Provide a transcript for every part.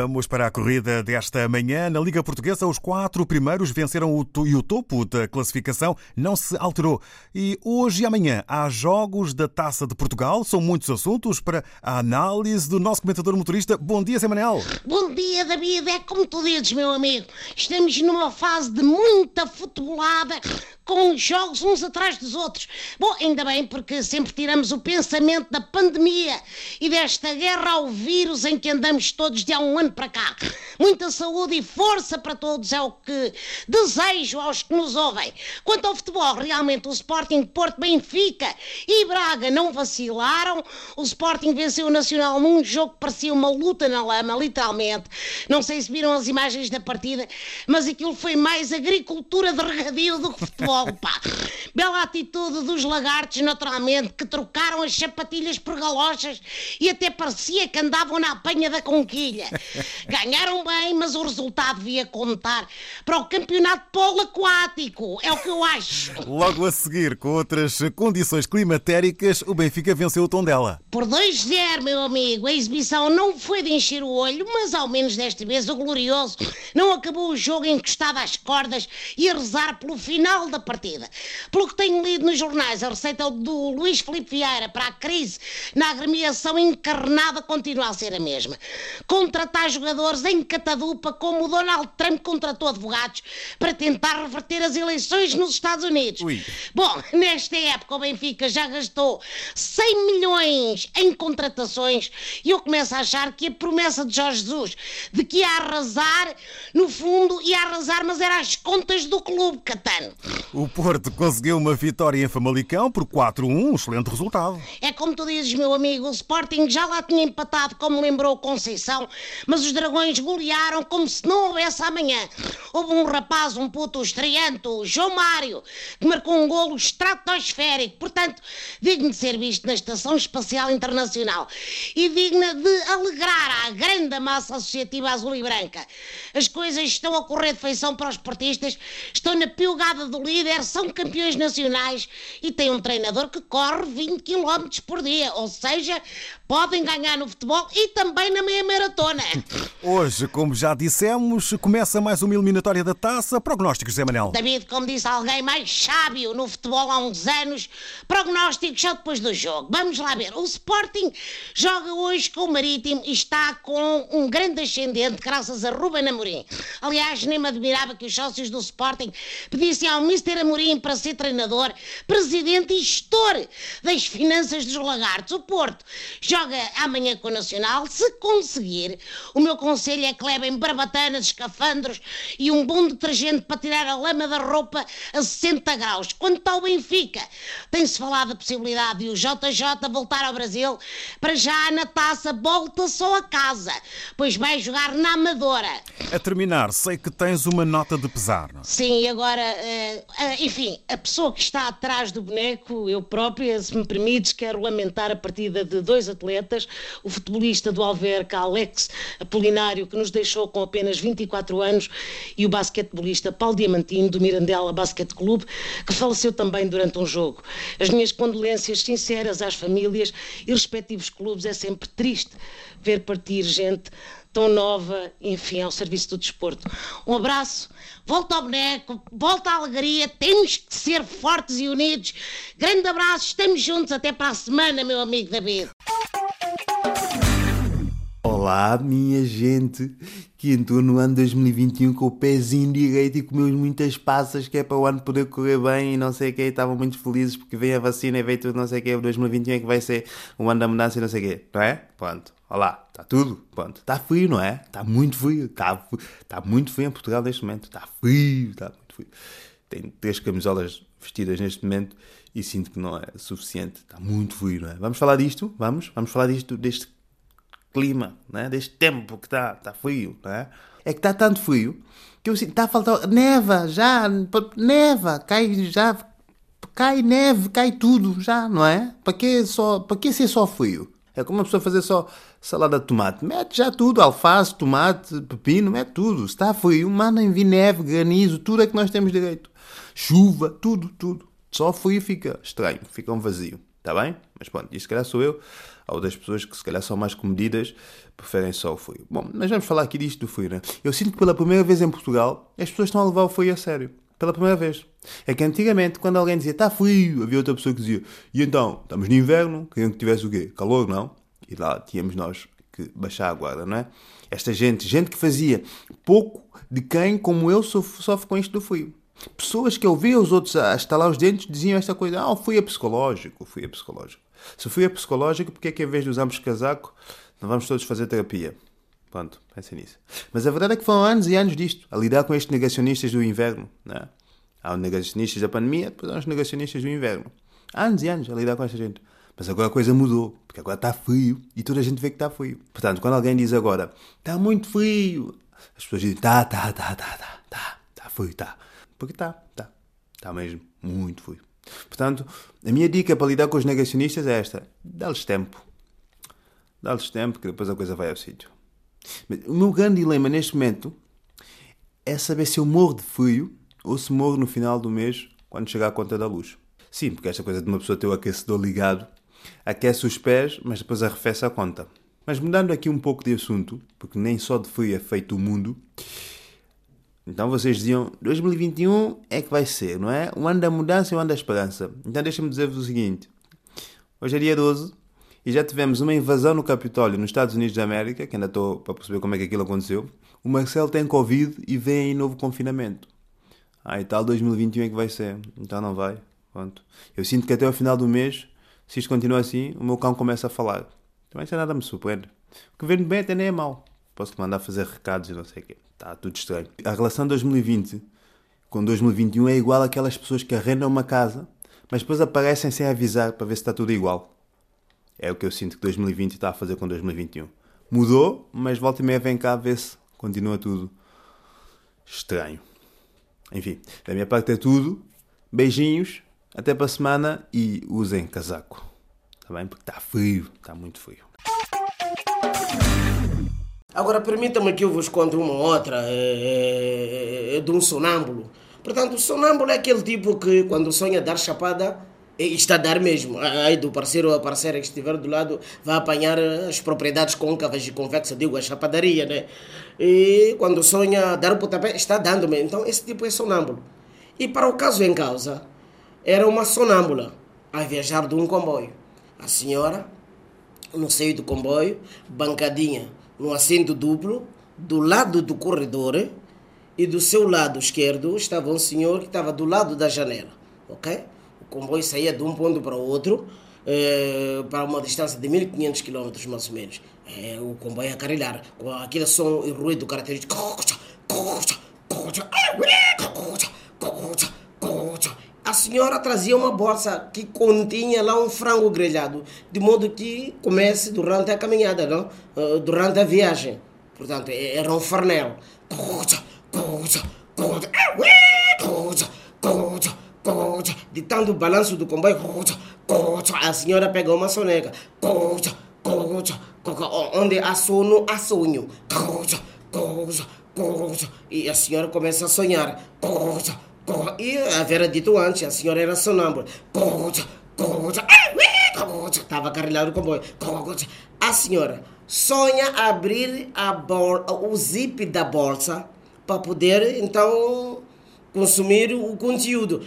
Vamos para a corrida desta manhã. Na Liga Portuguesa, os quatro primeiros venceram o e o topo da classificação não se alterou. E hoje e amanhã há jogos da Taça de Portugal. São muitos assuntos para a análise do nosso comentador motorista. Bom dia, Zé Manel. Bom dia, David. É como tu dizes, meu amigo. Estamos numa fase de muita futebolada com jogos uns atrás dos outros. Bom, ainda bem, porque sempre tiramos o pensamento da pandemia e desta guerra ao vírus em que andamos todos de há um ano para cá. Muita saúde e força para todos é o que desejo aos que nos ouvem. Quanto ao futebol, realmente o Sporting Porto Benfica e Braga não vacilaram. O Sporting venceu o Nacional num jogo que parecia uma luta na lama, literalmente. Não sei se viram as imagens da partida, mas aquilo foi mais agricultura de regadio do que futebol pá. Bela atitude dos lagartos, naturalmente, que trocaram as sapatilhas por galochas e até parecia que andavam na apanha da conquilha. Ganharam bem, mas o resultado devia contar para o campeonato polo aquático. É o que eu acho. Logo a seguir, com outras condições climatéricas, o Benfica venceu o tom dela. Por 2-0, meu amigo. A exibição não foi de encher o olho, mas ao menos desta vez o glorioso não acabou o jogo encostado às cordas e a rezar pelo final da partida. Pelo que tenho lido nos jornais, a receita do Luís Filipe Vieira para a crise na agremiação encarnada continua a ser a mesma. Contratar jogadores em catadupa como o Donald Trump contratou advogados para tentar reverter as eleições nos Estados Unidos. Ui. Bom, nesta época o Benfica já gastou 100 milhões em contratações e eu começo a achar que a promessa de Jorge Jesus de que ia arrasar, no fundo ia arrasar, mas era às contas do clube, Catano. O Porto conseguiu uma vitória em Famalicão por 4-1, um excelente resultado. É como tu dizes, meu amigo, o Sporting já lá tinha empatado, como lembrou Conceição, mas os dragões golearam como se não houvesse amanhã. Houve um rapaz, um puto estreante, o João Mário, que marcou um golo estratosférico, portanto, digno de ser visto na Estação Espacial Internacional e digna de alegrar a grande massa associativa azul e branca. As coisas estão a correr de feição para os portistas, estão na piugada do líder, são campeões nacionais e têm um treinador que corre 20 km por dia, ou seja, podem ganhar no futebol e também na meia maratona. Hoje, como já dissemos, começa mais uma eliminatória da taça. Prognósticos, Zé Manel. David, como disse alguém mais sábio no futebol há uns anos, prognósticos só depois do jogo. Vamos lá ver. O Sporting joga hoje com o Marítimo e está com um grande ascendente graças a Ruben Amorim. Aliás, nem me admirava que os sócios do Sporting pedissem ao Mr. Amorim para ser treinador, presidente e gestor das finanças dos lagartos. O Porto joga amanhã com o Nacional. Se conseguir, o meu conselho é que levem barbatanas, escafandros e um bom detergente para tirar a lama da roupa a 60 graus. Quanto ao Benfica, tem-se falado da possibilidade de o JJ voltar ao Brasil. Para já, na taça, volta só a casa, pois vai jogar na Amadora. A terminar, sei que tens uma nota de pesar. Não? Sim, agora, uh, uh, enfim, a pessoa que está atrás do boneco, eu própria, se me permites, quero lamentar a partida de dois atletas, o futebolista do Alverca, Alex Apolinário, que nos deixou com apenas 24 anos, e o basquetebolista Paulo Diamantino, do Mirandela Basquete Clube, que faleceu também durante um jogo. As minhas condolências sinceras às famílias e respectivos clubes, é sempre triste ver partir gente tão nova, enfim, ao serviço do desporto. Um abraço, volta ao boneco, volta à alegria, temos que ser fortes e unidos. Grande abraço, estamos juntos até para a semana, meu amigo David. Olá, minha gente, que entrou no ano 2021 com o pezinho direito e comeu muitas passas, que é para o ano poder correr bem e não sei o que, estavam muito felizes porque vem a vacina e veio tudo, não sei o que, o 2021 é que vai ser o ano da mudança e não sei o que, não é? Pronto, olá, está tudo, pronto, está frio, não é? Está muito frio, está, está muito frio em Portugal neste momento, está frio, está muito frio. Tenho três camisolas vestidas neste momento e sinto que não é suficiente, está muito frio, não é? Vamos falar disto? Vamos? Vamos falar disto, deste clima, né? deste tempo que está tá frio. Né? É que está tanto frio que eu sinto, está a faltar. Neva, já, neva, cai já, cai neve, cai tudo já, não é? Para que, só, para que ser só frio? É como uma pessoa fazer só salada de tomate. Mete já tudo, alface, tomate, pepino, mete tudo. Se está frio, mandem vir neve, granizo, tudo é que nós temos direito. Chuva, tudo, tudo. Só frio fica estranho, fica um vazio. Está bem? Mas pronto, isso se calhar sou eu. Há outras pessoas que se calhar são mais comedidas, preferem só o frio. Bom, mas vamos falar aqui disto do frio, né? Eu sinto que pela primeira vez em Portugal as pessoas estão a levar o frio a sério. Pela primeira vez. É que antigamente, quando alguém dizia está frio, havia outra pessoa que dizia e então, estamos no inverno, queriam que tivesse o quê? Calor, não? E lá tínhamos nós que baixar a guarda, não é? Esta gente, gente que fazia pouco de quem, como eu, sofre com isto do frio. Pessoas que eu via os outros a estalar os dentes diziam esta coisa: Ah, o frio é psicológico, o frio é psicológico. Se o frio é psicológico, porque é que em vez de usarmos casaco, não vamos todos fazer terapia? Pronto, pensem nisso. Mas a verdade é que foram anos e anos disto, a lidar com estes negacionistas do inverno. Não é? Há os negacionistas da pandemia, depois há os negacionistas do inverno. Há anos e anos a lidar com esta gente. Mas agora a coisa mudou, porque agora está frio e toda a gente vê que está frio. Portanto, quando alguém diz agora está muito frio, as pessoas dizem está, está, está, está, está, está, está frio, está. Porque está, está. Está mesmo muito frio. Portanto, a minha dica para lidar com os negacionistas é esta: dá-lhes tempo. Dá-lhes tempo que depois a coisa vai ao sítio. O meu grande dilema neste momento é saber se eu morro de frio ou se morro no final do mês quando chegar a conta da luz. Sim, porque esta coisa de uma pessoa ter o aquecedor ligado aquece os pés, mas depois arrefece a conta. Mas mudando aqui um pouco de assunto, porque nem só de frio é feito o mundo, então vocês diziam 2021 é que vai ser, não é? O ano da mudança e o ano da esperança. Então deixa-me dizer-vos o seguinte: hoje é dia 12 e já tivemos uma invasão no Capitólio nos Estados Unidos da América, que ainda estou para perceber como é que aquilo aconteceu. O Marcelo tem Covid e vem aí novo confinamento. Ah, e tal 2021 é que vai ser. Então não vai. Pronto. Eu sinto que até ao final do mês se isto continua assim, o meu cão começa a falar. Também isso nada me surpreende. O que vem bem até nem é mau. Posso-te mandar fazer recados e não sei o quê. Está tudo estranho. A relação de 2020 com 2021 é igual àquelas pessoas que arrendam uma casa, mas depois aparecem sem avisar para ver se está tudo igual. É o que eu sinto que 2020 está a fazer com 2021. Mudou, mas volta e meia vem cá ver se continua tudo estranho. Enfim, da minha parte é tudo. Beijinhos até para a semana e usem casaco. Está bem? Porque está frio, está muito frio. Agora permitam-me que eu vos conte uma outra é, é, de um sonâmbulo. Portanto, o sonâmbulo é aquele tipo que quando sonha dar chapada está a dar mesmo. Aí do parceiro ou a parceira que estiver do lado vai apanhar as propriedades côncavas e convexas, digo, a chapadaria, né? E quando sonha dar o pontapé, está dando mesmo. Então esse tipo é sonâmbulo. E para o caso em causa, era uma sonâmbula a viajar de um comboio. A senhora, no seio do comboio, bancadinha no assento duplo, do lado do corredor, e do seu lado esquerdo estava um senhor que estava do lado da janela. Ok? O comboio saía de um ponto para outro, eh, para uma distância de 1500 km mais ou menos. Eh, o comboio a carrilhar, com aquele som e ruído característico senhora trazia uma bolsa que continha lá um frango grelhado, de modo que comece durante a caminhada, não? Uh, durante a viagem. Portanto, era um farnel. De tanto balanço do comboio, a senhora pegou uma soneca. Onde há sono, há sonho. E a senhora começa a sonhar. E a Vera dito antes, a senhora era sonâmbula. Estava carregado o comboio. A senhora sonha abrir a o zip da bolsa para poder então consumir o conteúdo.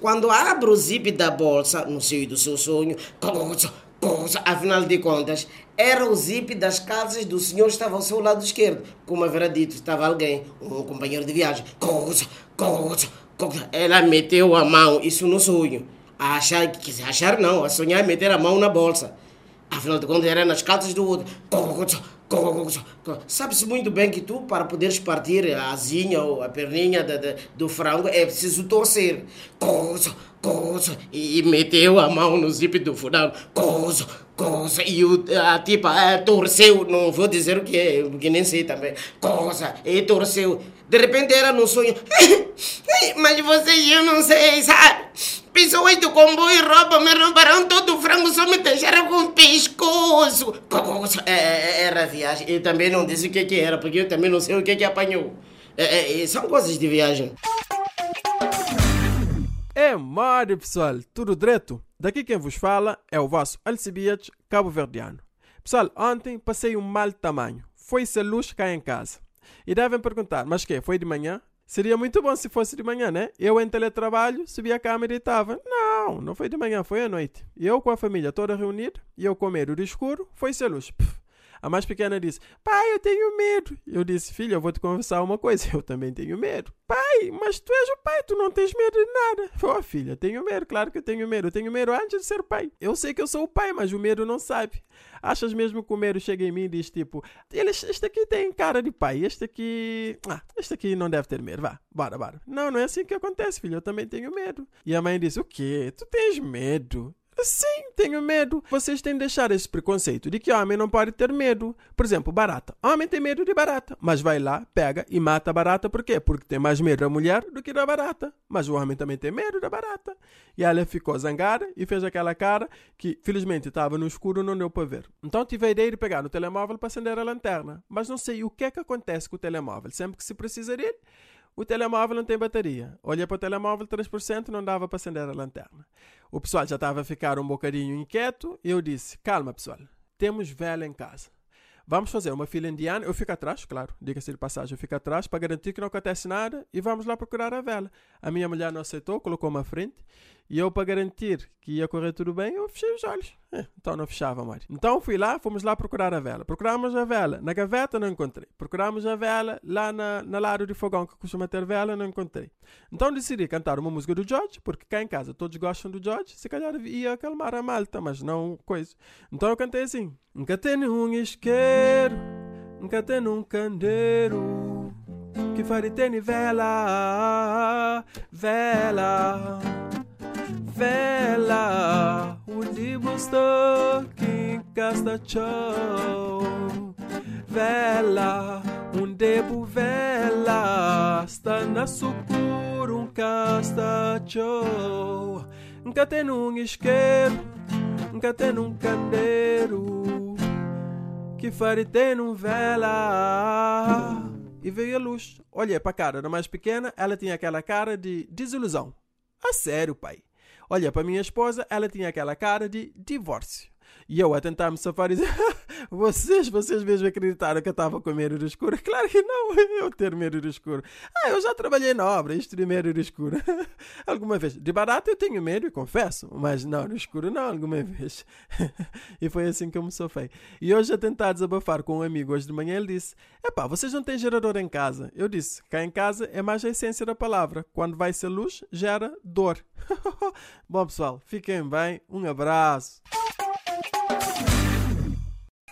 Quando abre o zip da bolsa, no seio do seu sonho, afinal de contas, era o zip das calças do senhor que estava ao seu lado esquerdo. Como haverá dito, estava alguém, um companheiro de viagem. Ela meteu a mão, isso no sonho. A achar, achar não, a sonhar meter a mão na bolsa. Afinal de contas, era nas calças do outro. Sabe-se muito bem que tu, para poderes partir a asinha ou a perninha do frango, é preciso torcer. E meteu a mão no zip do fulano. E o, a tipa é, torceu, não vou dizer o que é, porque nem sei também. E torceu. De repente era no sonho. Mas vocês, eu não sei, sabe? Pessoas do comboio roubam, me roubaram todo o frango, só me deixaram com o pescoço. É, é, era viagem. Eu também não disse o que, que era, porque eu também não sei o que, que apanhou. É, é, são coisas de viagem. É, mare pessoal, tudo direto? Daqui quem vos fala é o vosso Alcibiades cabo-verdiano. Pessoal, ontem passei um mal tamanho. Foi-se a luz cá em casa. E devem perguntar, mas que? Foi de manhã? Seria muito bom se fosse de manhã, né? Eu em teletrabalho, subi a câmera e estava. Não, não foi de manhã, foi à noite. Eu com a família toda reunida, e eu com medo do escuro, foi-se a luz. Pff. A mais pequena disse: Pai, eu tenho medo. Eu disse: Filha, eu vou te conversar uma coisa. Eu também tenho medo. Pai, mas tu és o pai, tu não tens medo de nada. Ô, oh, filha, tenho medo, claro que eu tenho medo. Eu tenho medo antes de ser pai. Eu sei que eu sou o pai, mas o medo não sabe. Achas mesmo que o medo chega em mim e diz tipo: Este aqui tem cara de pai, este aqui. Ah, este aqui não deve ter medo. Vá, bora, bora. Não, não é assim que acontece, filha. Eu também tenho medo. E a mãe disse: O quê? Tu tens medo? Sim, tenho medo. Vocês têm de deixar esse preconceito de que homem não pode ter medo. Por exemplo, barata. Homem tem medo de barata, mas vai lá, pega e mata a barata. Por quê? Porque tem mais medo da mulher do que da barata. Mas o homem também tem medo da barata. E ela ficou zangada e fez aquela cara que, felizmente, estava no escuro não deu para ver. Então tive a ideia de pegar no telemóvel para acender a lanterna. Mas não sei o que é que acontece com o telemóvel. Sempre que se precisa dele, o telemóvel não tem bateria. Olhei para o telemóvel, 3% não dava para acender a lanterna. O pessoal já estava a ficar um bocadinho inquieto e eu disse: Calma, pessoal, temos vela em casa. Vamos fazer uma fila indiana. Eu fico atrás, claro, diga-se de passagem, eu fico atrás para garantir que não acontece nada e vamos lá procurar a vela. A minha mulher não aceitou, colocou-me à frente e eu, para garantir que ia correr tudo bem, eu fechei os olhos. É, então não fechava mais. Então fui lá, fomos lá procurar a vela. Procuramos a vela. Na gaveta não encontrei. Procuramos a vela lá na, na lado de fogão que costuma ter vela, não encontrei. Então decidi cantar uma música do George, porque cá em casa todos gostam do George. Se calhar ia acalmar a malta, mas não coisa. Então eu cantei assim: Nunca tenho um isqueiro, nunca tenho um candeiro. Que fare tene vela, vela vela, o que casta show. Vela, um debo vela, está na sucur um casta show. Nunca tem um isqueiro, nunca tem um candeiro, que fare tem um vela. E veio a luz. Olhei para a cara da mais pequena, ela tinha aquela cara de desilusão. A sério, pai. Olha, para minha esposa, ela tinha aquela cara de divórcio. E eu a tentar me safar e dizer: Vocês, vocês mesmo acreditaram que eu estava com medo do escuro? Claro que não, eu ter medo do escuro. Ah, eu já trabalhei na obra, isto de medo do escuro. alguma vez. De barato eu tenho medo, confesso, mas não, no escuro não, alguma vez. e foi assim que eu me sofei. E hoje, a tentar desabafar com um amigo hoje de manhã, ele disse: Epá, vocês não têm gerador em casa? Eu disse: Cá em casa é mais a essência da palavra. Quando vai ser luz, gera dor. Bom, pessoal, fiquem bem. Um abraço.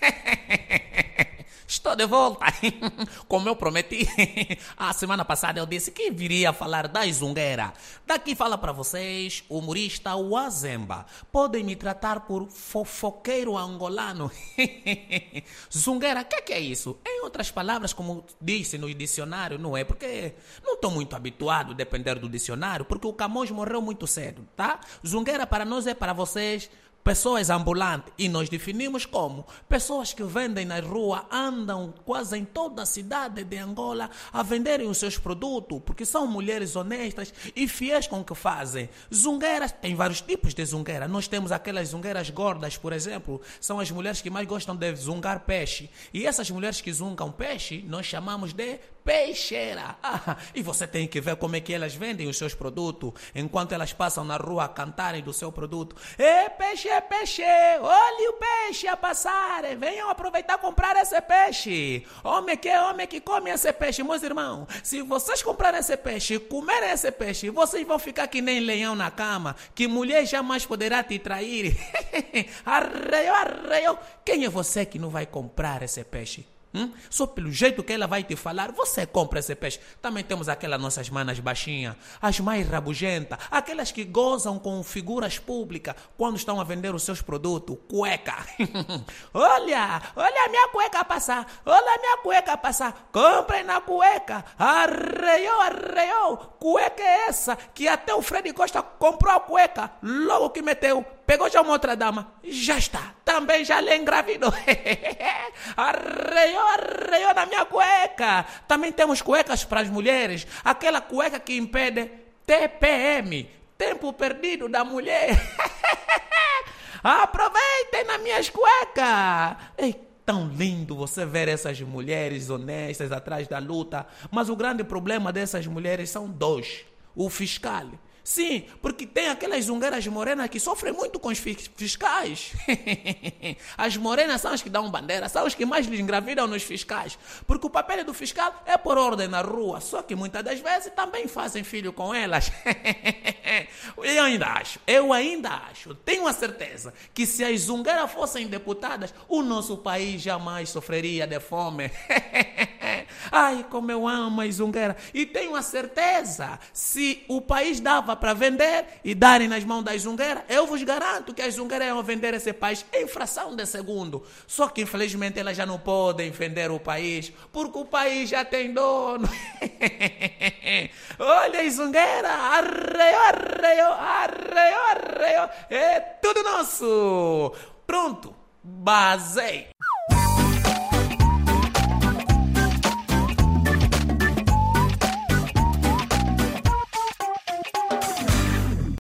Estou de volta. Como eu prometi, a semana passada eu disse que viria falar da zungueira. Daqui fala para vocês humorista Wazemba. Podem me tratar por fofoqueiro angolano. zungueira, o que, que, é isso? Em outras palavras, como disse no dicionário, não é? Porque não estou muito habituado a depender do dicionário, porque o Camões morreu muito cedo, tá? Zungueira para nós é para vocês pessoas ambulantes. E nós definimos como pessoas que vendem na rua, andam quase em toda a cidade de Angola a venderem os seus produtos, porque são mulheres honestas e fiéis com o que fazem. Zungueiras, tem vários tipos de zungueira. Nós temos aquelas zungueiras gordas, por exemplo, são as mulheres que mais gostam de zungar peixe. E essas mulheres que zungam peixe, nós chamamos de peixeira. Ah, e você tem que ver como é que elas vendem os seus produtos enquanto elas passam na rua a cantarem do seu produto. É peixe, é peixe, olhe o peixe a passar, venham aproveitar comprar esse peixe. Homem que é homem que come esse peixe, meus irmãos. Se vocês comprarem esse peixe, comerem esse peixe, vocês vão ficar que nem leão na cama, que mulher jamais poderá te trair. arreio, arreio. Quem é você que não vai comprar esse peixe? Hum? Só pelo jeito que ela vai te falar, você compra esse peixe. Também temos aquelas nossas manas baixinhas, as mais rabugentas, aquelas que gozam com figuras públicas quando estão a vender os seus produtos. Cueca. olha, olha a minha cueca passar, olha a minha cueca passar. Comprem na cueca. Arreou, arreou. Cueca é essa que até o Fred Costa comprou a cueca logo que meteu Pegou já uma outra dama, já está. Também já lhe engravidou. arreou, arreou na minha cueca. Também temos cuecas para as mulheres. Aquela cueca que impede TPM. tempo perdido da mulher. Aproveitem nas minhas cuecas. Ei, tão lindo você ver essas mulheres honestas atrás da luta. Mas o grande problema dessas mulheres são dois: o fiscal Sim, porque tem aquelas zungueiras morenas que sofrem muito com os fiscais. As morenas são as que dão bandeira, são as que mais lhes engravidam nos fiscais. Porque o papel do fiscal é por ordem na rua, só que muitas das vezes também fazem filho com elas. Eu ainda acho, eu ainda acho, tenho a certeza que se as zungueiras fossem deputadas, o nosso país jamais sofreria de fome. Ai, como eu amo a zungueira. E tenho a certeza, se o país dava para vender e darem nas mãos das zungueiras, eu vos garanto que as zungueiras iam vender esse país em fração de segundo. Só que infelizmente elas já não podem vender o país, porque o país já tem dono. Olha a zungueira, arreio, arreio, arreio, arreio. É tudo nosso. Pronto, basei.